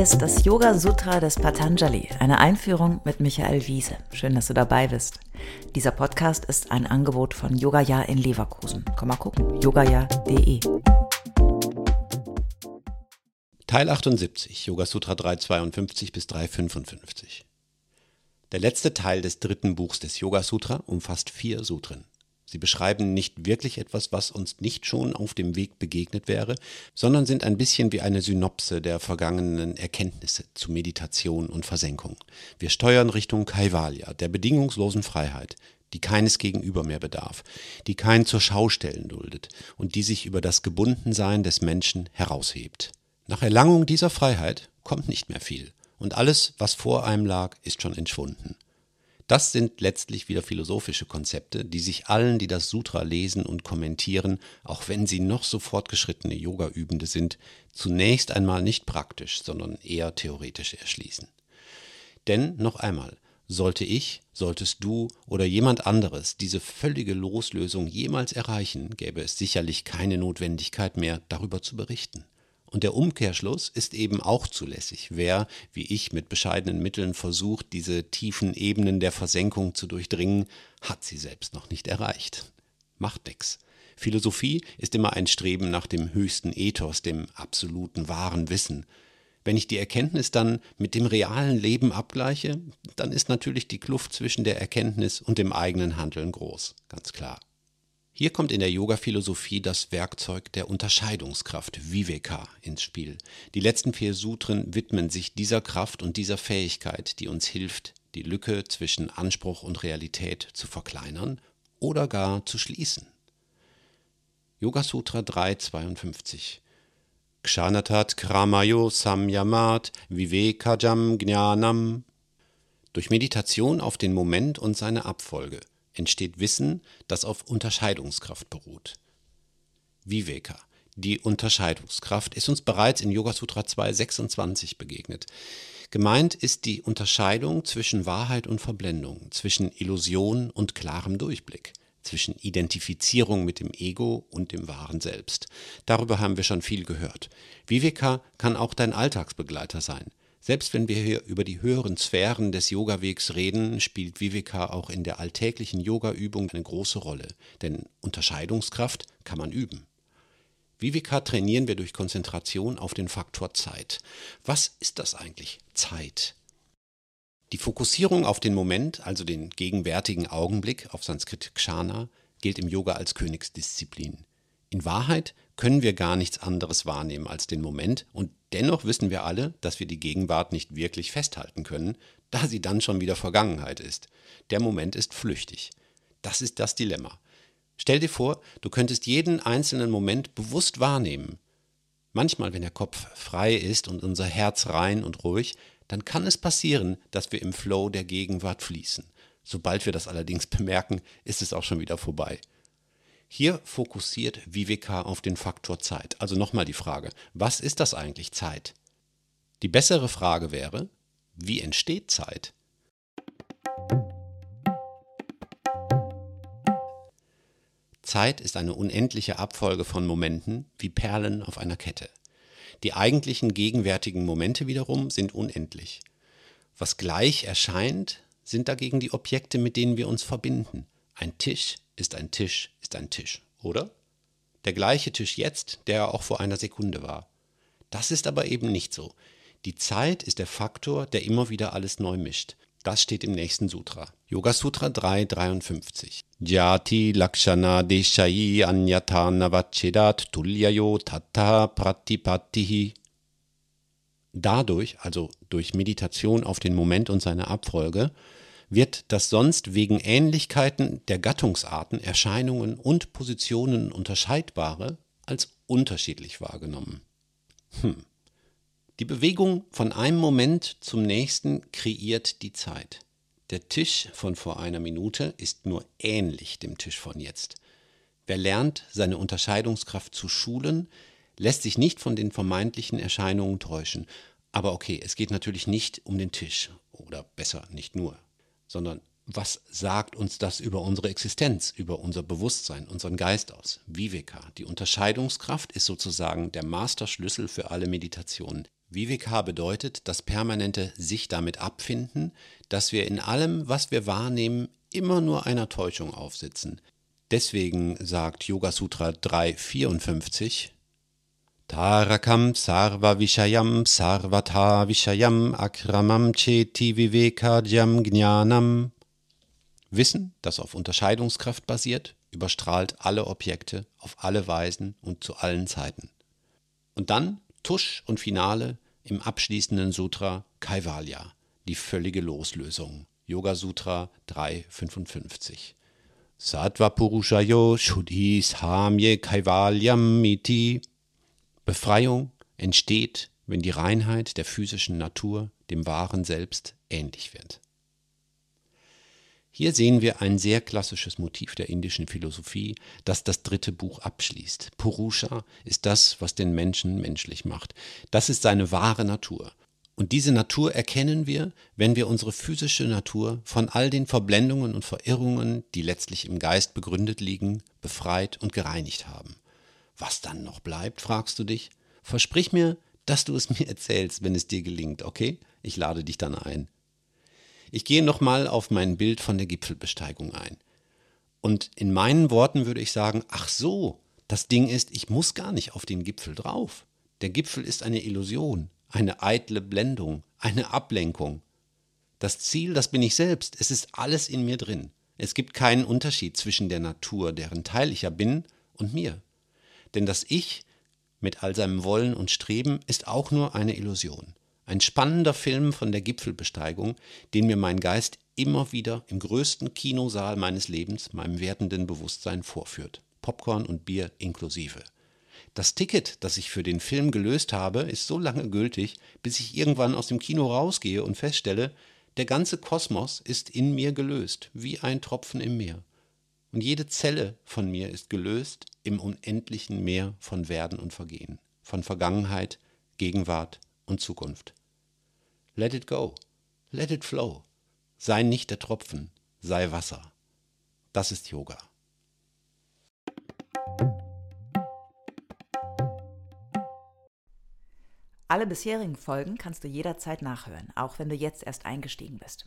Ist das Yoga Sutra des Patanjali, eine Einführung mit Michael Wiese. Schön, dass du dabei bist. Dieser Podcast ist ein Angebot von Yogaya in Leverkusen. Komm mal gucken, yogaya.de. Teil 78, Yoga Sutra 352 bis 355. Der letzte Teil des dritten Buchs des Yoga Sutra umfasst vier Sutren. Sie beschreiben nicht wirklich etwas, was uns nicht schon auf dem Weg begegnet wäre, sondern sind ein bisschen wie eine Synopse der vergangenen Erkenntnisse zu Meditation und Versenkung. Wir steuern Richtung Kaivalya, der bedingungslosen Freiheit, die keines Gegenüber mehr bedarf, die kein zur Schaustellen duldet und die sich über das Gebundensein des Menschen heraushebt. Nach Erlangung dieser Freiheit kommt nicht mehr viel, und alles, was vor einem lag, ist schon entschwunden. Das sind letztlich wieder philosophische Konzepte, die sich allen, die das Sutra lesen und kommentieren, auch wenn sie noch so fortgeschrittene Yoga-Übende sind, zunächst einmal nicht praktisch, sondern eher theoretisch erschließen. Denn noch einmal, sollte ich, solltest du oder jemand anderes diese völlige Loslösung jemals erreichen, gäbe es sicherlich keine Notwendigkeit mehr, darüber zu berichten. Und der Umkehrschluss ist eben auch zulässig. Wer, wie ich, mit bescheidenen Mitteln versucht, diese tiefen Ebenen der Versenkung zu durchdringen, hat sie selbst noch nicht erreicht. Macht nix. Philosophie ist immer ein Streben nach dem höchsten Ethos, dem absoluten wahren Wissen. Wenn ich die Erkenntnis dann mit dem realen Leben abgleiche, dann ist natürlich die Kluft zwischen der Erkenntnis und dem eigenen Handeln groß, ganz klar. Hier kommt in der Yoga-Philosophie das Werkzeug der Unterscheidungskraft Viveka ins Spiel. Die letzten vier Sutren widmen sich dieser Kraft und dieser Fähigkeit, die uns hilft, die Lücke zwischen Anspruch und Realität zu verkleinern oder gar zu schließen. Yoga Sutra 352 Kshanatat Kramayo Samyamat Vivekajam Jnanam Durch Meditation auf den Moment und seine Abfolge entsteht Wissen, das auf Unterscheidungskraft beruht. Viveka, die Unterscheidungskraft, ist uns bereits in Yoga Sutra 2.26 begegnet. Gemeint ist die Unterscheidung zwischen Wahrheit und Verblendung, zwischen Illusion und klarem Durchblick, zwischen Identifizierung mit dem Ego und dem wahren Selbst. Darüber haben wir schon viel gehört. Viveka kann auch dein Alltagsbegleiter sein. Selbst wenn wir hier über die höheren Sphären des Yogawegs reden, spielt Viveka auch in der alltäglichen Yogaübung eine große Rolle, denn Unterscheidungskraft kann man üben. Viveka trainieren wir durch Konzentration auf den Faktor Zeit. Was ist das eigentlich? Zeit. Die Fokussierung auf den Moment, also den gegenwärtigen Augenblick auf Sanskrit Kshana, gilt im Yoga als Königsdisziplin. In Wahrheit können wir gar nichts anderes wahrnehmen als den Moment und dennoch wissen wir alle, dass wir die Gegenwart nicht wirklich festhalten können, da sie dann schon wieder Vergangenheit ist. Der Moment ist flüchtig. Das ist das Dilemma. Stell dir vor, du könntest jeden einzelnen Moment bewusst wahrnehmen. Manchmal, wenn der Kopf frei ist und unser Herz rein und ruhig, dann kann es passieren, dass wir im Flow der Gegenwart fließen. Sobald wir das allerdings bemerken, ist es auch schon wieder vorbei. Hier fokussiert Viveka auf den Faktor Zeit. Also nochmal die Frage, was ist das eigentlich Zeit? Die bessere Frage wäre, wie entsteht Zeit? Zeit ist eine unendliche Abfolge von Momenten wie Perlen auf einer Kette. Die eigentlichen gegenwärtigen Momente wiederum sind unendlich. Was gleich erscheint, sind dagegen die Objekte, mit denen wir uns verbinden. Ein Tisch ist ein Tisch ist ein Tisch, oder? Der gleiche Tisch jetzt, der auch vor einer Sekunde war. Das ist aber eben nicht so. Die Zeit ist der Faktor, der immer wieder alles neu mischt. Das steht im nächsten Sutra. Yoga Sutra 353. Jati Lakshana Deshai Anyata Navachedat Tulyayo Tata Pratipatihi. Dadurch, also durch Meditation auf den Moment und seine Abfolge, wird das sonst wegen Ähnlichkeiten der Gattungsarten, Erscheinungen und Positionen unterscheidbare als unterschiedlich wahrgenommen. Hm. Die Bewegung von einem Moment zum nächsten kreiert die Zeit. Der Tisch von vor einer Minute ist nur ähnlich dem Tisch von jetzt. Wer lernt, seine Unterscheidungskraft zu schulen, lässt sich nicht von den vermeintlichen Erscheinungen täuschen. Aber okay, es geht natürlich nicht um den Tisch oder besser nicht nur sondern was sagt uns das über unsere Existenz, über unser Bewusstsein, unseren Geist aus? Viveka, die Unterscheidungskraft ist sozusagen der Masterschlüssel für alle Meditationen. Viveka bedeutet das permanente sich damit abfinden, dass wir in allem, was wir wahrnehmen, immer nur einer Täuschung aufsitzen. Deswegen sagt Yoga Sutra 354 Tarakam sarva vishayam sarvata vishayam akramam cheti vivekajam jnanam Wissen, das auf Unterscheidungskraft basiert, überstrahlt alle Objekte auf alle Weisen und zu allen Zeiten. Und dann Tusch und Finale im abschließenden Sutra Kaivalya, die völlige Loslösung. Yoga Sutra 355. Sattva Purushayo Shuddhis Hamye Kaivalyam Miti. Befreiung entsteht, wenn die Reinheit der physischen Natur dem wahren Selbst ähnlich wird. Hier sehen wir ein sehr klassisches Motiv der indischen Philosophie, das das dritte Buch abschließt. Purusha ist das, was den Menschen menschlich macht. Das ist seine wahre Natur. Und diese Natur erkennen wir, wenn wir unsere physische Natur von all den Verblendungen und Verirrungen, die letztlich im Geist begründet liegen, befreit und gereinigt haben. Was dann noch bleibt, fragst du dich? Versprich mir, dass du es mir erzählst, wenn es dir gelingt, okay? Ich lade dich dann ein. Ich gehe nochmal auf mein Bild von der Gipfelbesteigung ein. Und in meinen Worten würde ich sagen, ach so, das Ding ist, ich muss gar nicht auf den Gipfel drauf. Der Gipfel ist eine Illusion, eine eitle Blendung, eine Ablenkung. Das Ziel, das bin ich selbst, es ist alles in mir drin. Es gibt keinen Unterschied zwischen der Natur, deren Teil ich ja bin, und mir. Denn das Ich mit all seinem Wollen und Streben ist auch nur eine Illusion. Ein spannender Film von der Gipfelbesteigung, den mir mein Geist immer wieder im größten Kinosaal meines Lebens, meinem werdenden Bewusstsein vorführt. Popcorn und Bier inklusive. Das Ticket, das ich für den Film gelöst habe, ist so lange gültig, bis ich irgendwann aus dem Kino rausgehe und feststelle, der ganze Kosmos ist in mir gelöst, wie ein Tropfen im Meer. Und jede Zelle von mir ist gelöst im unendlichen Meer von Werden und Vergehen, von Vergangenheit, Gegenwart und Zukunft. Let it go. Let it flow. Sei nicht der Tropfen, sei Wasser. Das ist Yoga. Alle bisherigen Folgen kannst du jederzeit nachhören, auch wenn du jetzt erst eingestiegen bist.